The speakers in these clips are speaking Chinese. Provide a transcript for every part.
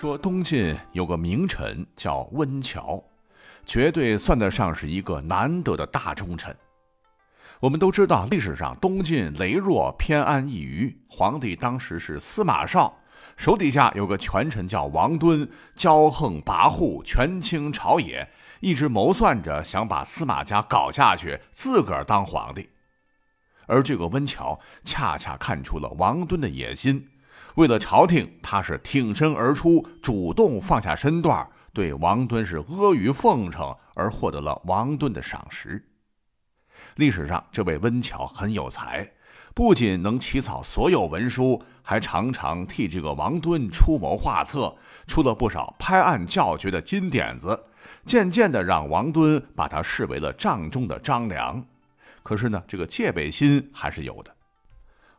说东晋有个名臣叫温峤，绝对算得上是一个难得的大忠臣。我们都知道，历史上东晋羸弱偏安一隅，皇帝当时是司马绍，手底下有个权臣叫王敦，骄横跋扈，权倾朝野，一直谋算着想把司马家搞下去，自个儿当皇帝。而这个温峤恰恰看出了王敦的野心。为了朝廷，他是挺身而出，主动放下身段，对王敦是阿谀奉承，而获得了王敦的赏识。历史上，这位温峤很有才，不仅能起草所有文书，还常常替这个王敦出谋划策，出了不少拍案叫绝的金点子，渐渐的让王敦把他视为了帐中的张良。可是呢，这个戒备心还是有的。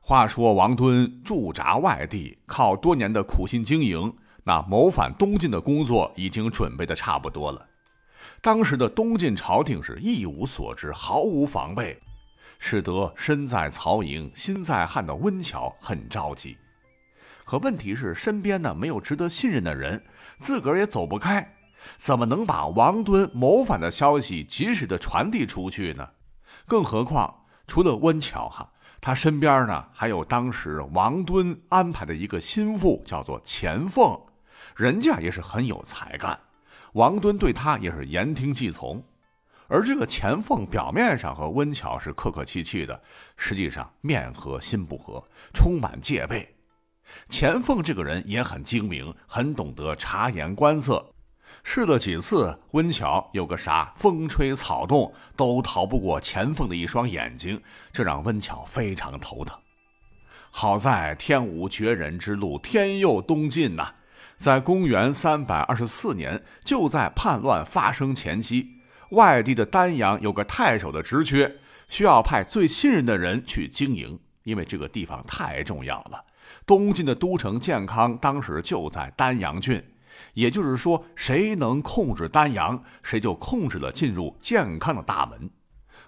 话说王敦驻扎外地，靠多年的苦心经营，那谋反东晋的工作已经准备的差不多了。当时的东晋朝廷是一无所知，毫无防备，使得身在曹营心在汉的温峤很着急。可问题是，身边呢没有值得信任的人，自个儿也走不开，怎么能把王敦谋反的消息及时的传递出去呢？更何况，除了温峤哈。他身边呢，还有当时王敦安排的一个心腹，叫做钱凤，人家也是很有才干，王敦对他也是言听计从。而这个钱凤表面上和温峤是客客气气的，实际上面和心不和，充满戒备。钱凤这个人也很精明，很懂得察言观色。试了几次，温峤有个啥风吹草动都逃不过钱凤的一双眼睛，这让温峤非常头疼。好在天无绝人之路，天佑东晋呐！在公元三百二十四年，就在叛乱发生前夕，外地的丹阳有个太守的职缺，需要派最信任的人去经营，因为这个地方太重要了。东晋的都城建康当时就在丹阳郡。也就是说，谁能控制丹阳，谁就控制了进入健康的大门。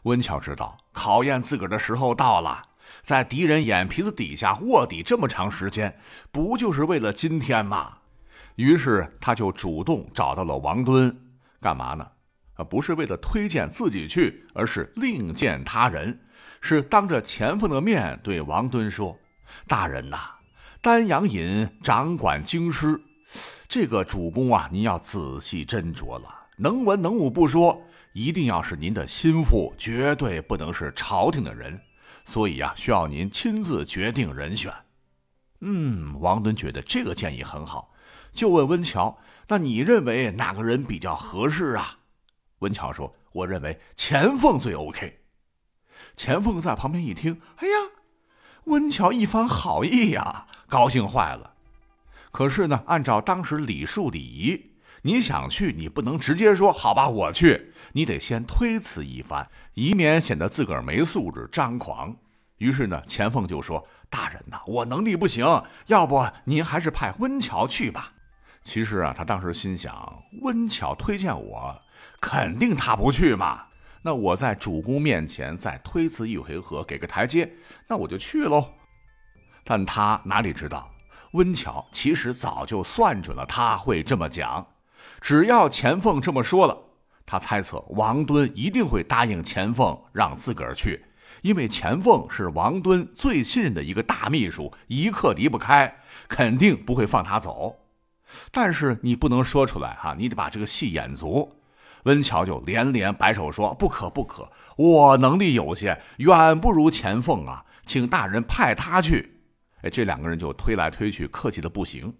温峤知道考验自个儿的时候到了，在敌人眼皮子底下卧底这么长时间，不就是为了今天吗？于是他就主动找到了王敦，干嘛呢？啊，不是为了推荐自己去，而是另见他人，是当着钱凤的面对王敦说：“大人呐，丹阳尹掌管京师。”这个主公啊，您要仔细斟酌了。能文能武不说，一定要是您的心腹，绝对不能是朝廷的人。所以呀，需要您亲自决定人选。嗯，王敦觉得这个建议很好，就问温峤：“那你认为哪个人比较合适啊？”温峤说：“我认为钱凤最 OK。”钱凤在旁边一听，哎呀，温峤一番好意呀，高兴坏了。可是呢，按照当时礼数礼仪，你想去，你不能直接说“好吧，我去”，你得先推辞一番，以免显得自个儿没素质、张狂。于是呢，钱凤就说：“大人呐，我能力不行，要不您还是派温峤去吧。”其实啊，他当时心想，温峤推荐我，肯定他不去嘛。那我在主公面前再推辞一回合，给个台阶，那我就去喽。但他哪里知道？温峤其实早就算准了他会这么讲，只要钱凤这么说了，他猜测王敦一定会答应钱凤让自个儿去，因为钱凤是王敦最信任的一个大秘书，一刻离不开，肯定不会放他走。但是你不能说出来哈，你得把这个戏演足。温峤就连连摆手说：“不可不可，我能力有限，远不如钱凤啊，请大人派他去。”哎，这两个人就推来推去，客气的不行。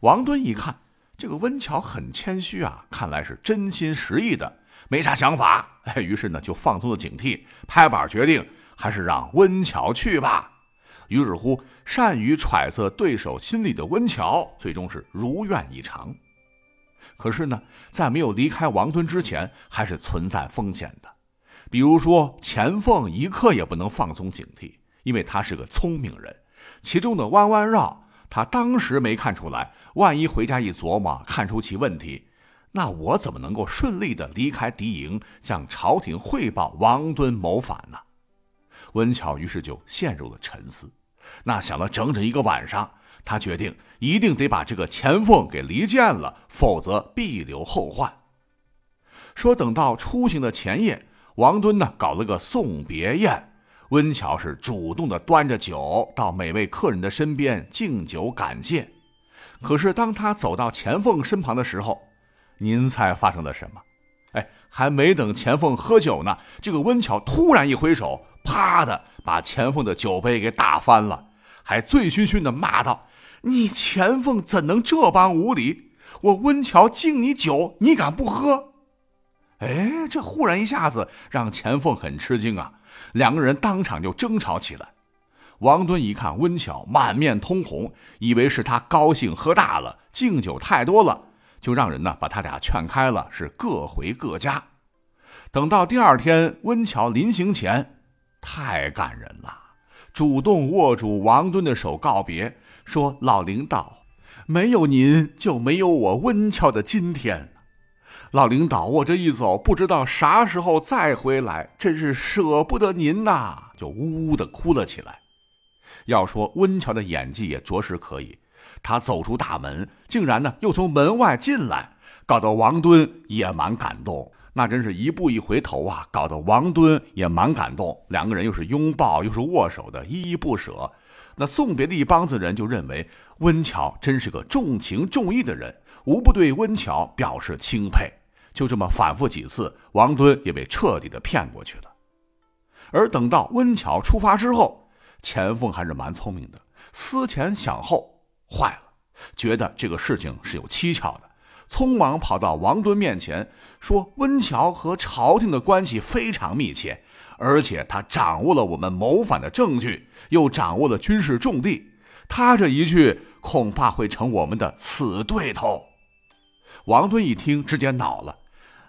王敦一看，这个温峤很谦虚啊，看来是真心实意的，没啥想法。哎，于是呢就放松了警惕，拍板决定还是让温峤去吧。于是乎，善于揣测对手心理的温峤，最终是如愿以偿。可是呢，在没有离开王敦之前，还是存在风险的。比如说，钱凤一刻也不能放松警惕，因为他是个聪明人。其中的弯弯绕，他当时没看出来。万一回家一琢磨，看出其问题，那我怎么能够顺利的离开敌营，向朝廷汇报王敦谋反呢？温峤于是就陷入了沉思。那想了整整一个晚上，他决定一定得把这个钱凤给离间了，否则必留后患。说等到出行的前夜，王敦呢搞了个送别宴，温巧是主动的端着酒到每位客人的身边敬酒感谢。可是当他走到钱凤身旁的时候，您猜发生了什么？哎，还没等钱凤喝酒呢，这个温巧突然一挥手，啪的把钱凤的酒杯给打翻了，还醉醺醺的骂道：“你钱凤怎能这般无礼？我温巧敬你酒，你敢不喝？”哎，这忽然一下子让钱凤很吃惊啊！两个人当场就争吵起来。王敦一看温巧满面通红，以为是他高兴喝大了，敬酒太多了，就让人呢把他俩劝开了，是各回各家。等到第二天，温巧临行前，太感人了，主动握住王敦的手告别，说：“老领导，没有您就没有我温巧的今天。”老领导，我这一走，不知道啥时候再回来，真是舍不得您呐！就呜呜的哭了起来。要说温乔的演技也着实可以，他走出大门，竟然呢又从门外进来，搞得王敦也蛮感动。那真是一步一回头啊，搞得王敦也蛮感动。两个人又是拥抱又是握手的，依依不舍。那送别的一帮子人就认为温峤真是个重情重义的人，无不对温峤表示钦佩。就这么反复几次，王敦也被彻底的骗过去了。而等到温峤出发之后，钱凤还是蛮聪明的，思前想后，坏了，觉得这个事情是有蹊跷的，匆忙跑到王敦面前说：“温峤和朝廷的关系非常密切，而且他掌握了我们谋反的证据，又掌握了军事重地，他这一去恐怕会成我们的死对头。”王敦一听，直接恼了。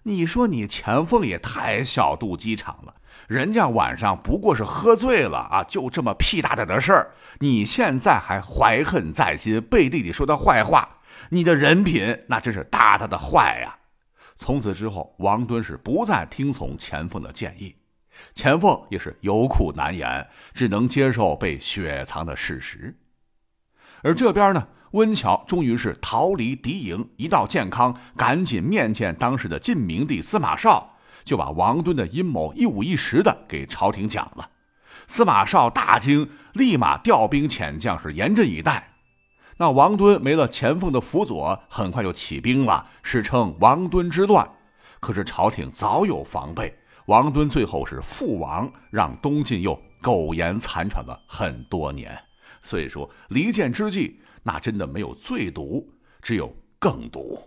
你说你钱凤也太小肚鸡肠了，人家晚上不过是喝醉了啊，就这么屁大点的事儿，你现在还怀恨在心，背地里说他坏话，你的人品那真是大大的坏呀！从此之后，王敦是不再听从钱凤的建议，钱凤也是有苦难言，只能接受被雪藏的事实。而这边呢？温峤终于是逃离敌营，一到健康，赶紧面见当时的晋明帝司马绍，就把王敦的阴谋一五一十的给朝廷讲了。司马绍大惊，立马调兵遣将，是严阵以待。那王敦没了钱凤的辅佐，很快就起兵了，史称王敦之乱。可是朝廷早有防备，王敦最后是父王，让东晋又苟延残喘了很多年。所以说，离间之计。那真的没有最毒，只有更毒。